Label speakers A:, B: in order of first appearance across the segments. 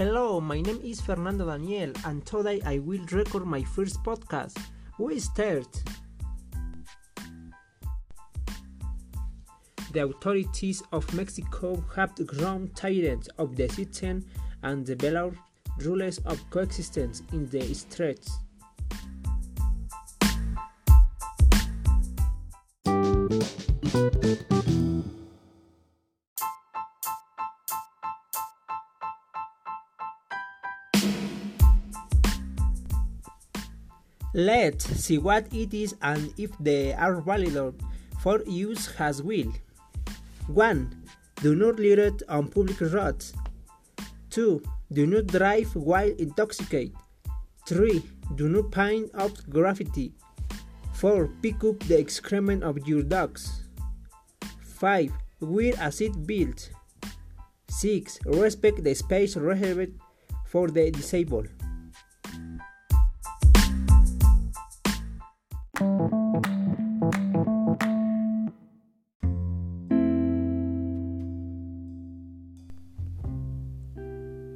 A: Hello, my name is Fernando Daniel, and today I will record my first podcast. We start. The authorities of Mexico have grown tired of the system and the developed rules of coexistence in the streets. Let's see what it is and if they are valid for use as will. 1. Do not litter on public roads. 2. Do not drive while intoxicated. 3. Do not paint up graffiti. 4. Pick up the excrement of your dogs. 5. Wear a seat belt. 6. Respect the space reserved for the disabled.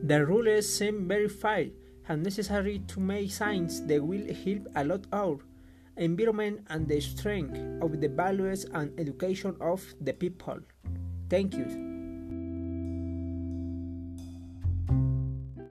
A: The rules seem very fair and necessary to make signs that will help a lot our environment and the strength of the values and education of the people. Thank you.